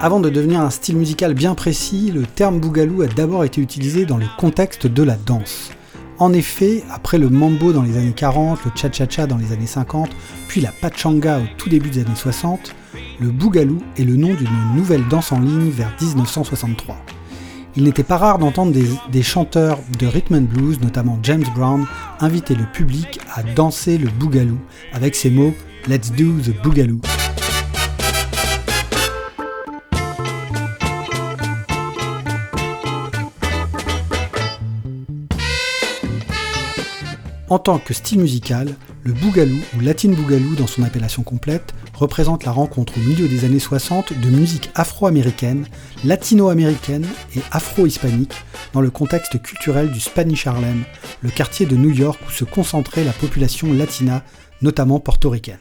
Avant de devenir un style musical bien précis, le terme bougalou a d'abord été utilisé dans le contexte de la danse. En effet, après le mambo dans les années 40, le cha-cha-cha dans les années 50, puis la pachanga au tout début des années 60, le bougalou est le nom d'une nouvelle danse en ligne vers 1963. Il n'était pas rare d'entendre des, chanteurs de rhythm and blues, notamment James Brown, inviter le public à danser le bougalou avec ces mots Let's do the boogaloo. En tant que style musical, le boogaloo ou latin boogaloo dans son appellation complète représente la rencontre au milieu des années 60 de musique afro-américaine, latino-américaine et afro-hispanique dans le contexte culturel du Spanish Harlem, le quartier de New York où se concentrait la population latina, notamment portoricaine.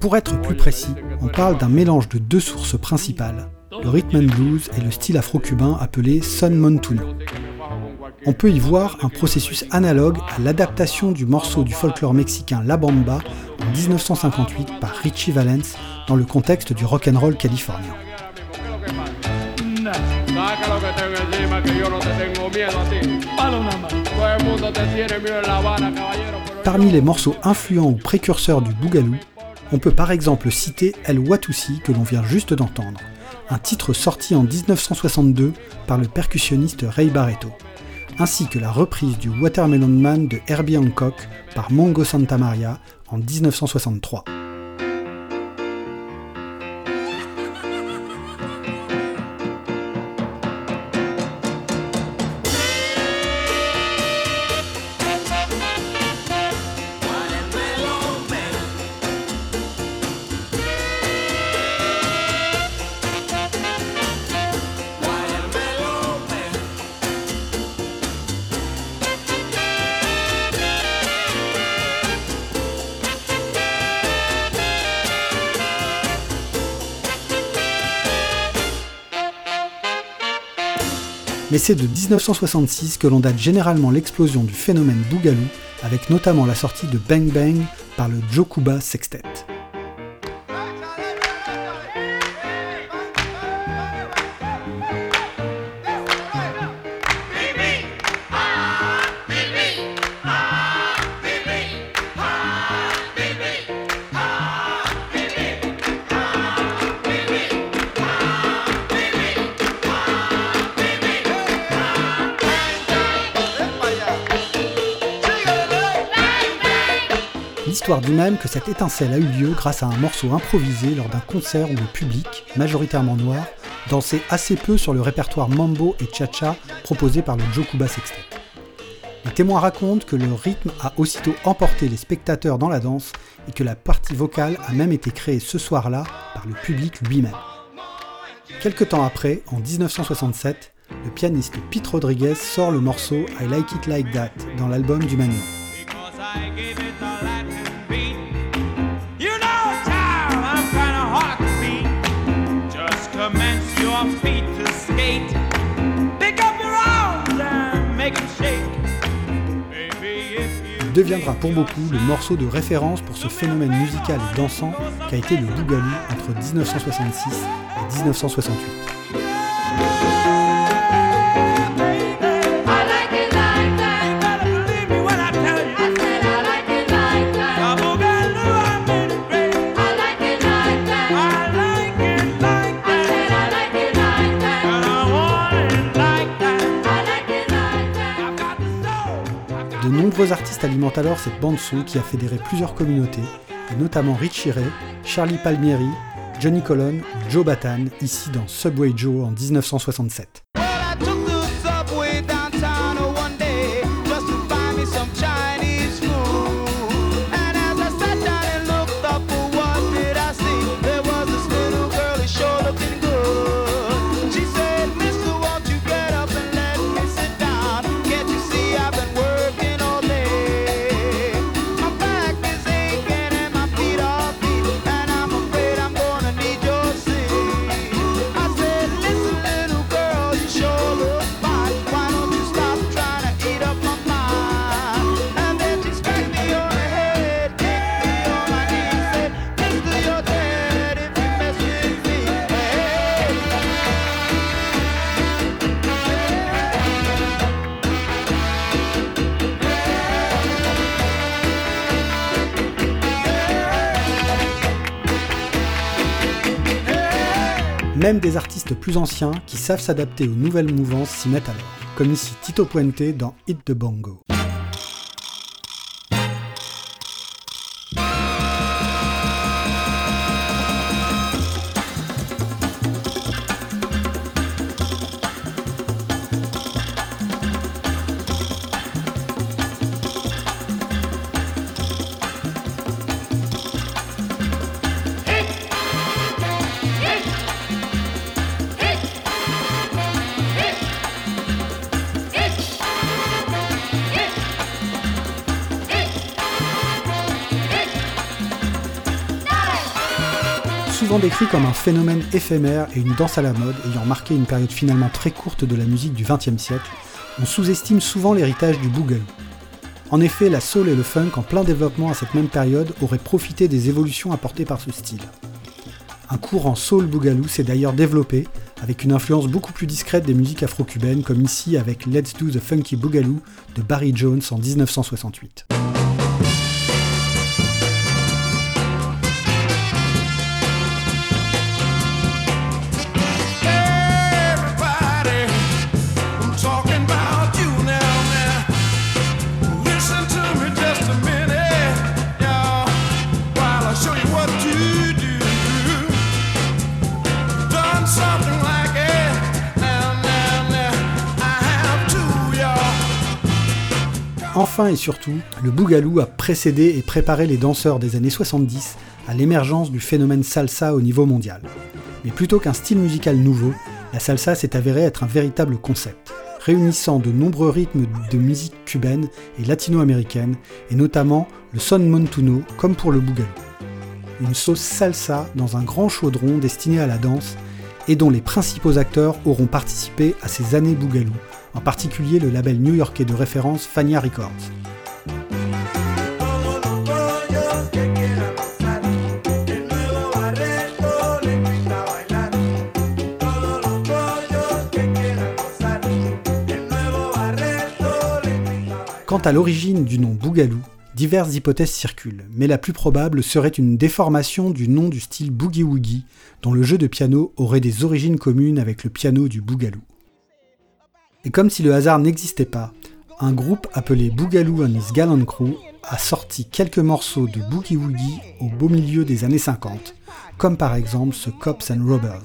Pour être plus précis, on parle d'un mélange de deux sources principales, le rhythm and blues et le style afro-cubain appelé son montuno on peut y voir un processus analogue à l'adaptation du morceau du folklore mexicain La Bamba en 1958 par Richie Valens dans le contexte du rock'n'roll californien. Parmi les morceaux influents ou précurseurs du Boogaloo, on peut par exemple citer El Watusi que l'on vient juste d'entendre, un titre sorti en 1962 par le percussionniste Ray Barreto ainsi que la reprise du Watermelon Man de Herbie Hancock par Mongo Santa Maria en 1963. Mais c'est de 1966 que l'on date généralement l'explosion du phénomène Boogaloo, avec notamment la sortie de Bang Bang par le Jokuba Sextet. L'histoire dit même que cette étincelle a eu lieu grâce à un morceau improvisé lors d'un concert où le public, majoritairement noir, dansait assez peu sur le répertoire mambo et cha-cha proposé par le Jokuba Sextet. Les témoins racontent que le rythme a aussitôt emporté les spectateurs dans la danse et que la partie vocale a même été créée ce soir-là par le public lui-même. Quelque temps après, en 1967, le pianiste Pete Rodriguez sort le morceau I Like It Like That dans l'album du Manu. Deviendra pour beaucoup le morceau de référence pour ce phénomène musical et dansant qu'a été le Boogaloo entre 1966 et 1968. Nombreux artistes alimentent alors cette bande-son qui a fédéré plusieurs communautés, et notamment Richie Ray, Charlie Palmieri, Johnny Colon Joe Batan, ici dans Subway Joe en 1967. Même des artistes plus anciens qui savent s'adapter aux nouvelles mouvances s'y mettent alors, comme ici Tito Puente dans Hit the Bongo. Souvent décrit comme un phénomène éphémère et une danse à la mode ayant marqué une période finalement très courte de la musique du XXe siècle, on sous-estime souvent l'héritage du boogaloo. En effet, la soul et le funk en plein développement à cette même période auraient profité des évolutions apportées par ce style. Un courant soul boogaloo s'est d'ailleurs développé, avec une influence beaucoup plus discrète des musiques afro-cubaines, comme ici avec Let's Do the Funky Boogaloo de Barry Jones en 1968. Enfin et surtout, le boogaloo a précédé et préparé les danseurs des années 70 à l'émergence du phénomène salsa au niveau mondial. Mais plutôt qu'un style musical nouveau, la salsa s'est avérée être un véritable concept, réunissant de nombreux rythmes de musique cubaine et latino-américaine, et notamment le son montuno comme pour le boogaloo. Une sauce salsa dans un grand chaudron destiné à la danse et dont les principaux acteurs auront participé à ces années boogaloo, en particulier le label new-yorkais de référence Fania Records. Quant à l'origine du nom Boogaloo, diverses hypothèses circulent, mais la plus probable serait une déformation du nom du style Boogie Woogie, dont le jeu de piano aurait des origines communes avec le piano du Boogaloo. Et comme si le hasard n'existait pas, un groupe appelé Boogaloo and His Gallant Crew a sorti quelques morceaux de Boogie Woogie au beau milieu des années 50, comme par exemple ce Cops and Robbers.